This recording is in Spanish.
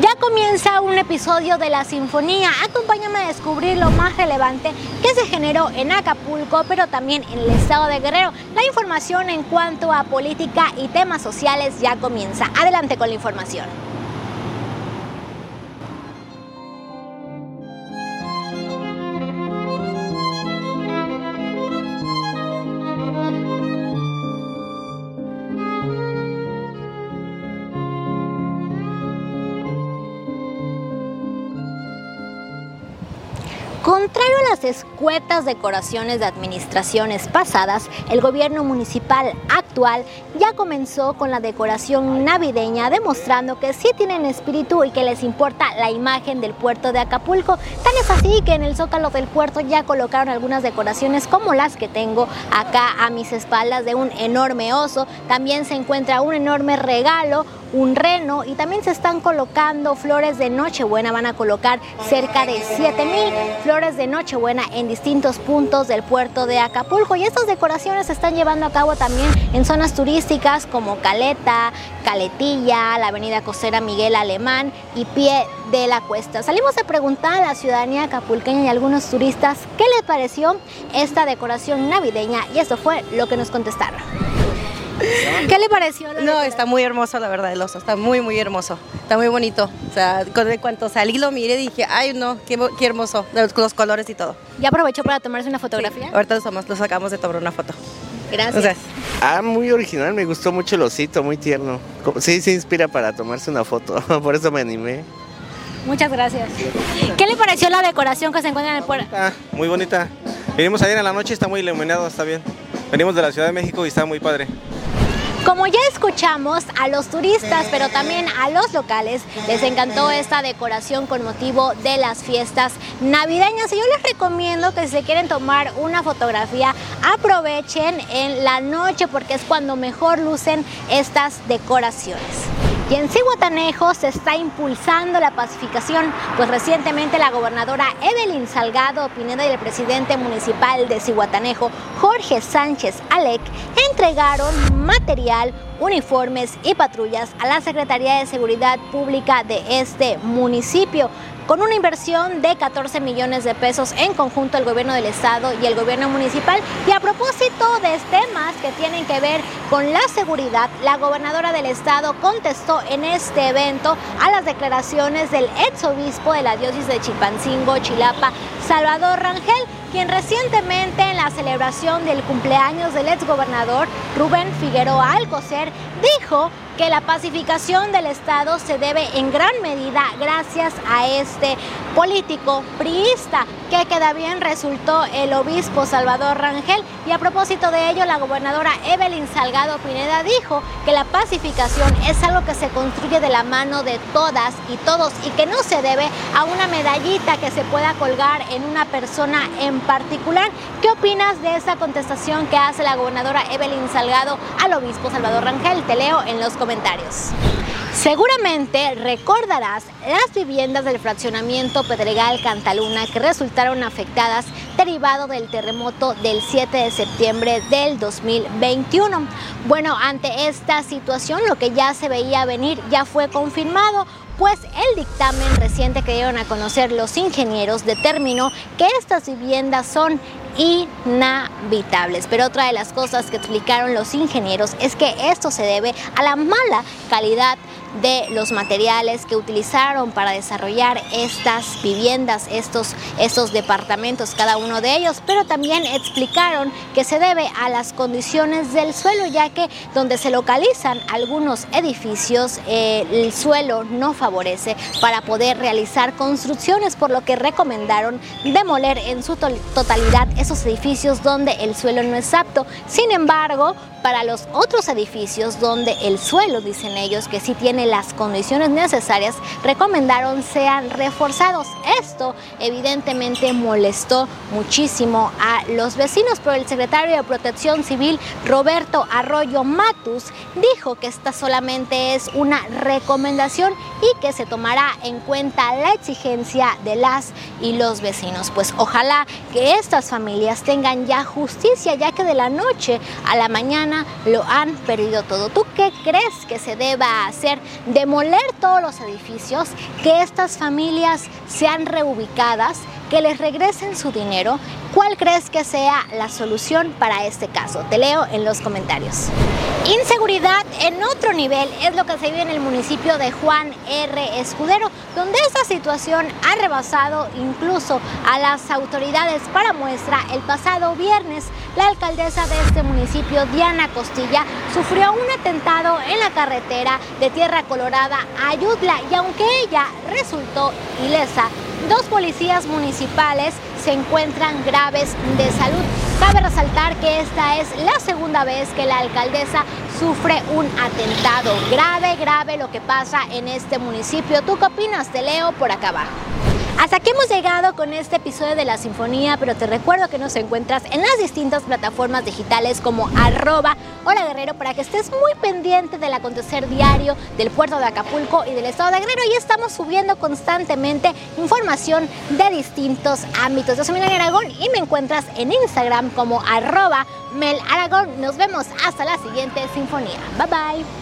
Ya comienza un episodio de la Sinfonía. Acompáñame a descubrir lo más relevante que se generó en Acapulco, pero también en el estado de Guerrero. La información en cuanto a política y temas sociales ya comienza. Adelante con la información. Contrario a las escuetas decoraciones de administraciones pasadas, el gobierno municipal ya comenzó con la decoración navideña, demostrando que sí tienen espíritu y que les importa la imagen del puerto de Acapulco. Tan es así que en el zócalo del puerto ya colocaron algunas decoraciones como las que tengo acá a mis espaldas de un enorme oso. También se encuentra un enorme regalo, un reno y también se están colocando flores de Nochebuena. Van a colocar cerca de 7000 flores de Nochebuena en distintos puntos del puerto de Acapulco. Y estas decoraciones se están llevando a cabo también en zonas turísticas como Caleta, Caletilla, la avenida costera Miguel Alemán y Pie de la Cuesta. Salimos a preguntar a la ciudadanía acapulqueña y a algunos turistas qué les pareció esta decoración navideña y esto fue lo que nos contestaron. ¿Qué le pareció? la No, está muy hermoso, la verdad, el oso. Está muy, muy hermoso. Está muy bonito. O sea, cu- de cuanto salí lo miré dije, ay, no, qué, qué hermoso. Los, los colores y todo. ¿Ya aprovechó para tomarse una fotografía? Ahorita los, tomamos- los sacamos de tomar una foto. Gracias. O sea, Ah, muy original, me gustó mucho el osito, muy tierno. Sí, se inspira para tomarse una foto, por eso me animé. Muchas gracias. ¿Qué le pareció la decoración que se encuentra en el puerto? Ah, muy bonita. Venimos ayer en la noche, está muy iluminado, está bien. Venimos de la Ciudad de México y está muy padre. Como ya escuchamos a los turistas, pero también a los locales, les encantó esta decoración con motivo de las fiestas navideñas. Y yo les recomiendo que si se quieren tomar una fotografía, aprovechen en la noche porque es cuando mejor lucen estas decoraciones. Y en Cihuatanejo se está impulsando la pacificación, pues recientemente la gobernadora Evelyn Salgado Pineda y el presidente municipal de Cihuatanejo, Jorge Sánchez Alec, entregaron material, uniformes y patrullas a la Secretaría de Seguridad Pública de este municipio con una inversión de 14 millones de pesos en conjunto el gobierno del estado y el gobierno municipal. Y a propósito de temas que tienen que ver con la seguridad, la gobernadora del estado contestó en este evento a las declaraciones del ex obispo de la diócesis de Chilpancingo, Chilapa, Salvador Rangel, quien recientemente en la celebración del cumpleaños del ex gobernador Rubén Figueroa Alcocer dijo que la pacificación del Estado se debe en gran medida gracias a este político priista que queda bien resultó el obispo Salvador Rangel y a propósito de ello la gobernadora Evelyn Salgado Pineda dijo que la pacificación es algo que se construye de la mano de todas y todos y que no se debe a una medallita que se pueda colgar en una persona en particular. ¿Qué opinas de esta contestación que hace la gobernadora Evelyn Salgado al obispo Salvador Rangel? Te leo en los comentarios. Seguramente recordarás las viviendas del fraccionamiento Pedregal Cantaluna que resultaron afectadas derivado del terremoto del 7 de septiembre del 2021. Bueno, ante esta situación lo que ya se veía venir ya fue confirmado, pues el dictamen reciente que dieron a conocer los ingenieros determinó que estas viviendas son inhabitables. Pero otra de las cosas que explicaron los ingenieros es que esto se debe a la mala calidad de los materiales que utilizaron para desarrollar estas viviendas, estos, estos departamentos, cada uno de ellos, pero también explicaron que se debe a las condiciones del suelo, ya que donde se localizan algunos edificios, eh, el suelo no favorece para poder realizar construcciones, por lo que recomendaron demoler en su to- totalidad esos edificios donde el suelo no es apto. Sin embargo, para los otros edificios donde el suelo, dicen ellos, que sí tiene las condiciones necesarias, recomendaron sean reforzados. Esto evidentemente molestó muchísimo a los vecinos, pero el secretario de Protección Civil, Roberto Arroyo Matus, dijo que esta solamente es una recomendación y que se tomará en cuenta la exigencia de las y los vecinos. Pues ojalá que estas familias tengan ya justicia, ya que de la noche a la mañana lo han perdido todo. ¿Tú qué crees que se deba hacer? ¿Demoler todos los edificios? ¿Que estas familias sean reubicadas? ¿Que les regresen su dinero? ¿Cuál crees que sea la solución para este caso? Te leo en los comentarios. Inseguridad en otro nivel es lo que se vive en el municipio de Juan R. Escudero, donde esta situación ha rebasado incluso a las autoridades. Para muestra, el pasado viernes, la alcaldesa de este municipio, Diana Costilla, sufrió un atentado en la carretera de Tierra Colorada a Ayutla y aunque ella resultó ilesa, dos policías municipales se encuentran graves de salud. Cabe resaltar que esta es la segunda vez que la alcaldesa sufre un atentado. Grave, grave lo que pasa en este municipio. ¿Tú qué opinas? Te leo por acá abajo. Hasta aquí hemos llegado con este episodio de La Sinfonía, pero te recuerdo que nos encuentras en las distintas plataformas digitales como arroba Hola Guerrero para que estés muy pendiente del acontecer diario del puerto de Acapulco y del estado de Guerrero y estamos subiendo constantemente información de distintos ámbitos. Yo soy Milán Aragón y me encuentras en Instagram como arroba Mel Aragón. Nos vemos hasta la siguiente sinfonía. Bye bye.